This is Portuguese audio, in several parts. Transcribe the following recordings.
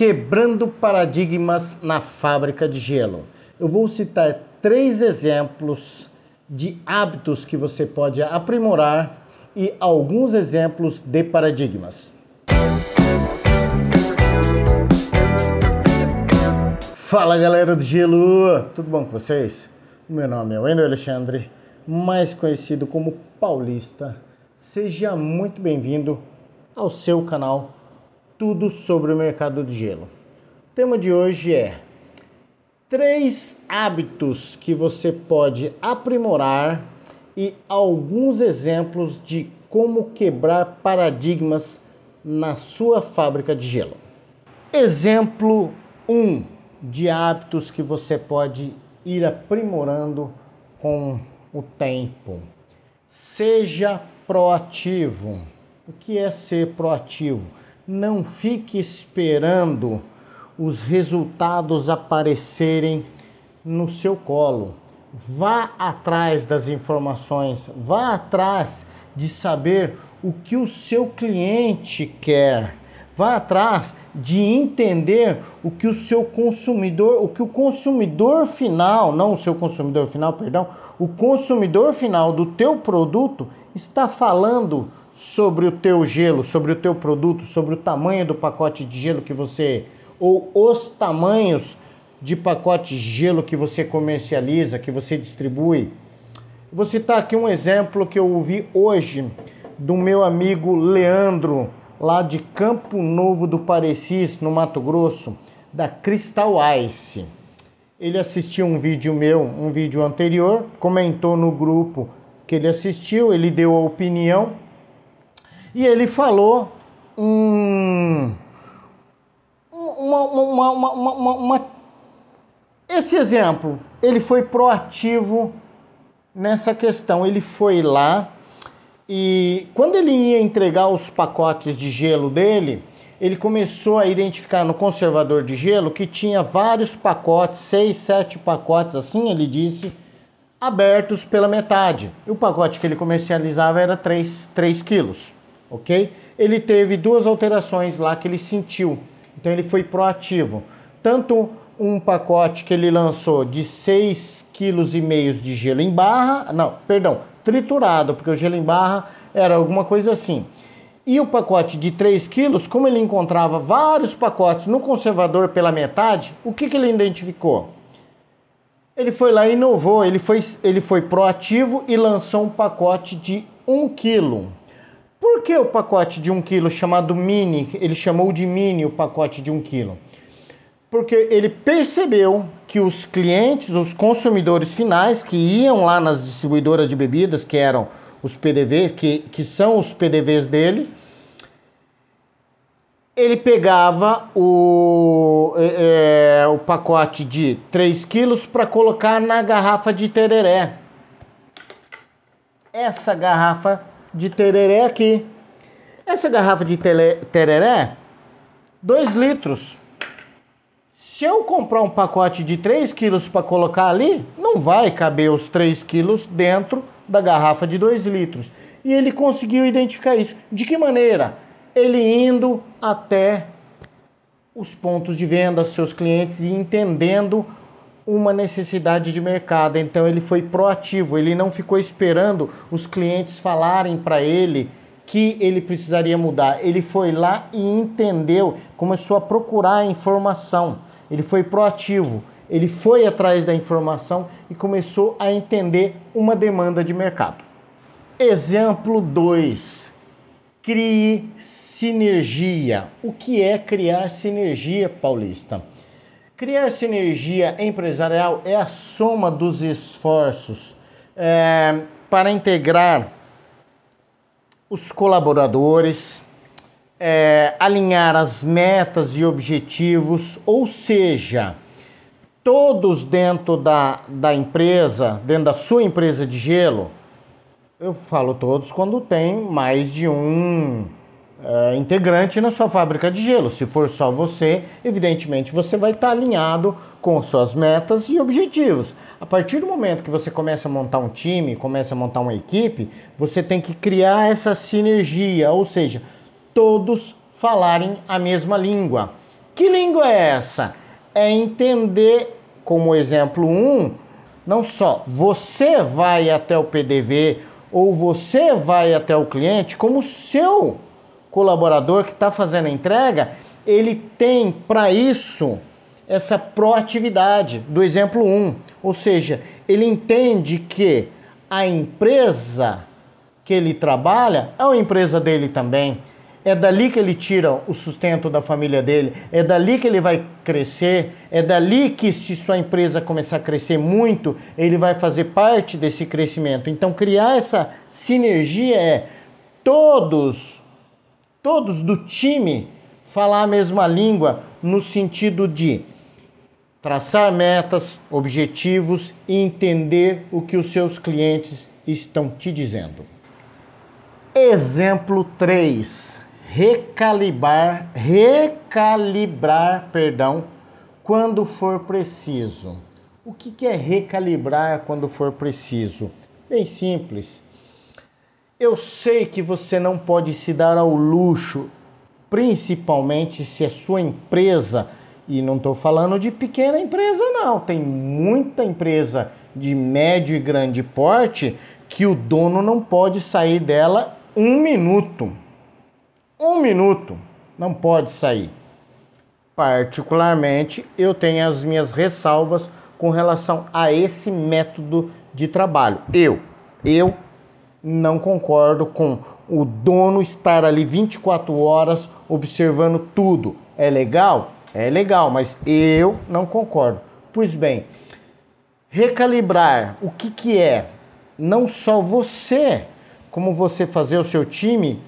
Quebrando paradigmas na fábrica de gelo. Eu vou citar três exemplos de hábitos que você pode aprimorar e alguns exemplos de paradigmas. Fala galera do gelo, tudo bom com vocês? Meu nome é Wendel Alexandre, mais conhecido como Paulista. Seja muito bem-vindo ao seu canal Tudo sobre o Mercado do Gelo. O tema de hoje é três hábitos que você pode aprimorar e alguns exemplos de como quebrar paradigmas na sua fábrica de gelo. Exemplo 1 um, de hábitos que você pode ir aprimorando com o tempo. Seja proativo. O que é ser proativo? Não fique esperando os resultados aparecerem no seu colo. Vá atrás das informações, vá atrás de saber o que o seu cliente quer. Vá atrás de entender o que o seu consumidor, o que o consumidor final, não o seu consumidor final, perdão, o consumidor final do teu produto está falando sobre o teu gelo, sobre o teu produto, sobre o tamanho do pacote de gelo que você ou os tamanhos de pacote de gelo que você comercializa, que você distribui. Vou citar aqui um exemplo que eu ouvi hoje do meu amigo Leandro, lá de Campo Novo do Parecis, no Mato Grosso, da Crystal Ice. Ele assistiu um vídeo meu, um vídeo anterior, comentou no grupo que ele assistiu, ele deu a opinião e ele falou um, uma, uma, uma, uma, esse exemplo, ele foi proativo nessa questão. Ele foi lá e quando ele ia entregar os pacotes de gelo dele, ele começou a identificar no conservador de gelo que tinha vários pacotes, seis, sete pacotes, assim ele disse, abertos pela metade. E o pacote que ele comercializava era 3, 3 quilos, ok? Ele teve duas alterações lá que ele sentiu. Então ele foi proativo. Tanto um pacote que ele lançou de 6,5 kg de gelo em barra, não, perdão, triturado, porque o gelo em barra era alguma coisa assim. E o pacote de 3 quilos, como ele encontrava vários pacotes no conservador pela metade, o que, que ele identificou? Ele foi lá e inovou, ele foi, ele foi proativo e lançou um pacote de 1 quilo. Por que o pacote de 1 quilo chamado mini? Ele chamou de mini o pacote de 1 quilo. Porque ele percebeu que os clientes, os consumidores finais que iam lá nas distribuidoras de bebidas, que eram os PDVs, que, que são os PDVs dele, ele pegava o, é, o pacote de 3 quilos para colocar na garrafa de tereré. Essa garrafa de tereré aqui. Essa garrafa de tereré, 2 litros. Se eu comprar um pacote de 3 quilos para colocar ali, não vai caber os 3 quilos dentro da garrafa de 2 litros. E ele conseguiu identificar isso. De que maneira? Ele indo até os pontos de venda, seus clientes e entendendo uma necessidade de mercado. Então ele foi proativo, ele não ficou esperando os clientes falarem para ele que ele precisaria mudar. Ele foi lá e entendeu, começou a procurar informação. Ele foi proativo, ele foi atrás da informação e começou a entender uma demanda de mercado. Exemplo 2. Crie sinergia. O que é criar sinergia, Paulista? Criar sinergia empresarial é a soma dos esforços é, para integrar os colaboradores, é, alinhar as metas e objetivos, ou seja, todos dentro da, da empresa, dentro da sua empresa de gelo, eu falo todos quando tem mais de um uh, integrante na sua fábrica de gelo. Se for só você, evidentemente você vai estar alinhado com suas metas e objetivos. A partir do momento que você começa a montar um time, começa a montar uma equipe, você tem que criar essa sinergia, ou seja, todos falarem a mesma língua. Que língua é essa? É entender, como exemplo 1, um, não só você vai até o PDV ou você vai até o cliente, como seu colaborador que está fazendo a entrega, ele tem para isso essa proatividade do exemplo 1. Ou seja, ele entende que a empresa que ele trabalha é uma empresa dele também. É dali que ele tira o sustento da família dele, é dali que ele vai crescer, é dali que, se sua empresa começar a crescer muito, ele vai fazer parte desse crescimento. Então, criar essa sinergia é todos, todos do time falar a mesma língua no sentido de traçar metas, objetivos e entender o que os seus clientes estão te dizendo. Exemplo 3. Recalibrar, recalibrar, perdão, quando for preciso. O que é recalibrar quando for preciso? Bem simples. Eu sei que você não pode se dar ao luxo, principalmente se a sua empresa e não estou falando de pequena empresa, não. Tem muita empresa de médio e grande porte que o dono não pode sair dela um minuto. Um minuto. Não pode sair. Particularmente, eu tenho as minhas ressalvas com relação a esse método de trabalho. Eu, eu não concordo com o dono estar ali 24 horas observando tudo. É legal? É legal, mas eu não concordo. Pois bem, recalibrar o que, que é não só você, como você fazer o seu time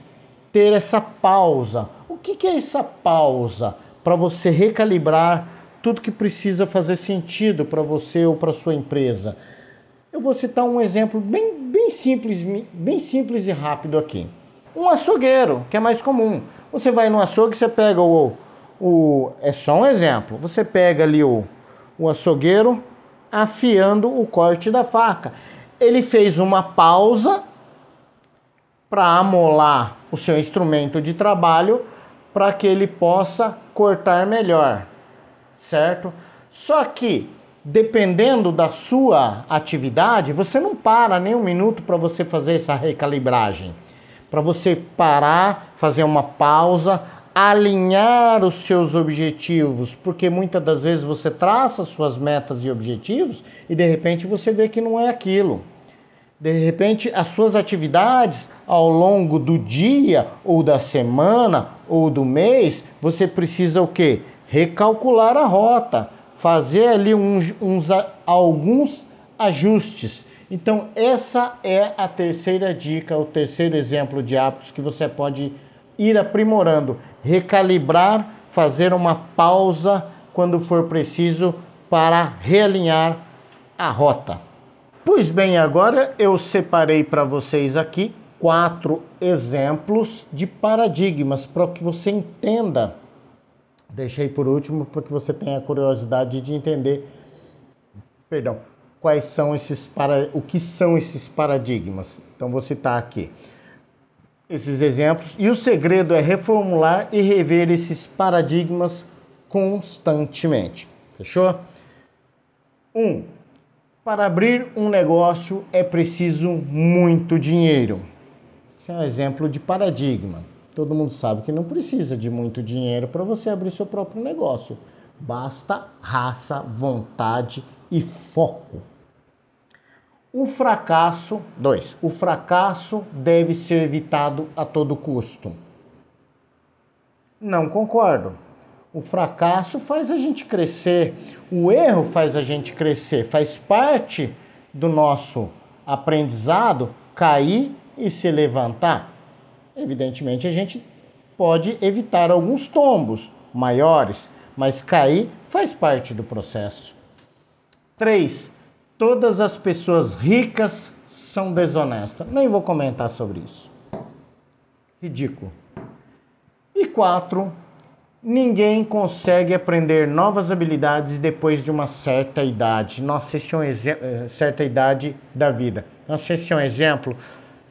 ter essa pausa. O que, que é essa pausa? Para você recalibrar tudo que precisa fazer sentido para você ou para sua empresa. Eu vou citar um exemplo bem, bem simples, bem simples e rápido aqui. Um açougueiro, que é mais comum. Você vai no açougue, você pega o, o, é só um exemplo. Você pega ali o, o açougueiro afiando o corte da faca. Ele fez uma pausa para amolar o seu instrumento de trabalho para que ele possa cortar melhor, certo? Só que dependendo da sua atividade, você não para nem um minuto para você fazer essa recalibragem. Para você parar, fazer uma pausa, alinhar os seus objetivos, porque muitas das vezes você traça suas metas e objetivos e de repente você vê que não é aquilo. De repente, as suas atividades ao longo do dia ou da semana ou do mês, você precisa o quê? Recalcular a rota, fazer ali uns, uns alguns ajustes. Então, essa é a terceira dica, o terceiro exemplo de hábitos que você pode ir aprimorando recalibrar, fazer uma pausa quando for preciso para realinhar a rota. Pois bem, agora eu separei para vocês aqui quatro exemplos de paradigmas para que você entenda. Deixei por último para que você tenha a curiosidade de entender, perdão, quais são esses para, o que são esses paradigmas. Então vou citar aqui esses exemplos. E o segredo é reformular e rever esses paradigmas constantemente. Fechou? 1. Um, para abrir um negócio é preciso muito dinheiro. Esse é um exemplo de paradigma. Todo mundo sabe que não precisa de muito dinheiro para você abrir seu próprio negócio. Basta raça, vontade e foco. O fracasso, dois, o fracasso deve ser evitado a todo custo. Não concordo. O fracasso faz a gente crescer, o erro faz a gente crescer, faz parte do nosso aprendizado cair e se levantar. Evidentemente, a gente pode evitar alguns tombos maiores, mas cair faz parte do processo. 3 todas as pessoas ricas são desonestas. Nem vou comentar sobre isso. Ridículo. E quatro, ninguém consegue aprender novas habilidades depois de uma certa idade. Nossa, esse é um exemplo, eh, certa idade da vida. Nossa, esse é um exemplo.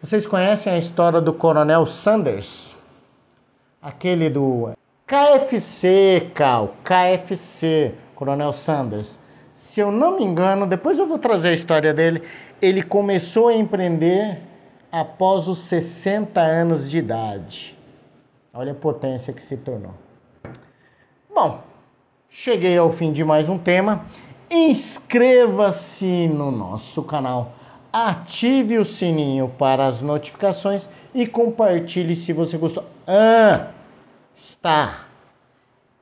Vocês conhecem a história do Coronel Sanders? Aquele do KFC, Cal, KFC, Coronel Sanders. Se eu não me engano, depois eu vou trazer a história dele. Ele começou a empreender após os 60 anos de idade. Olha a potência que se tornou. Bom, cheguei ao fim de mais um tema. Inscreva-se no nosso canal, ative o sininho para as notificações e compartilhe se você gostou. Ah, está.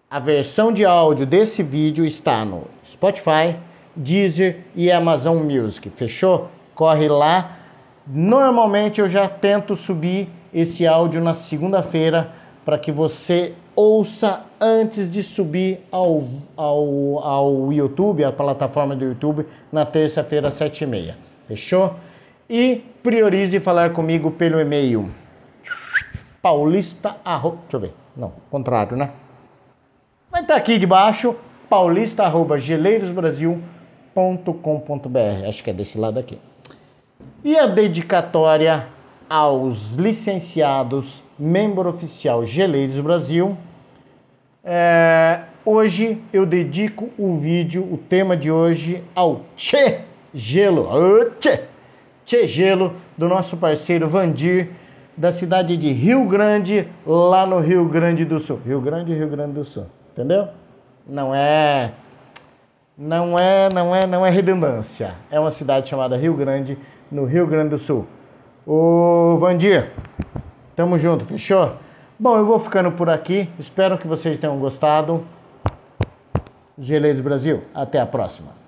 A versão de áudio desse vídeo está no Spotify, Deezer e Amazon Music. Fechou? Corre lá. Normalmente eu já tento subir esse áudio na segunda-feira para que você ouça antes de subir ao, ao, ao YouTube, a plataforma do YouTube, na terça-feira, às sete e meia. Fechou? E priorize falar comigo pelo e-mail paulista. Arro... Deixa eu ver. Não, contrário, né? Vai estar aqui debaixo, paulista.geleirosbrasil.com.br. Acho que é desse lado aqui. E a dedicatória aos licenciados, membro oficial Geleiros Brasil é, hoje eu dedico o vídeo, o tema de hoje, ao Che Gelo, Che, che Gelo, do nosso parceiro Vandir, da cidade de Rio Grande, lá no Rio Grande do Sul. Rio Grande, Rio Grande do Sul, entendeu? Não é, não é, não é, não é redundância. É uma cidade chamada Rio Grande, no Rio Grande do Sul. Ô Vandir, tamo junto, fechou? Bom, eu vou ficando por aqui. Espero que vocês tenham gostado. Geleiros Brasil, até a próxima.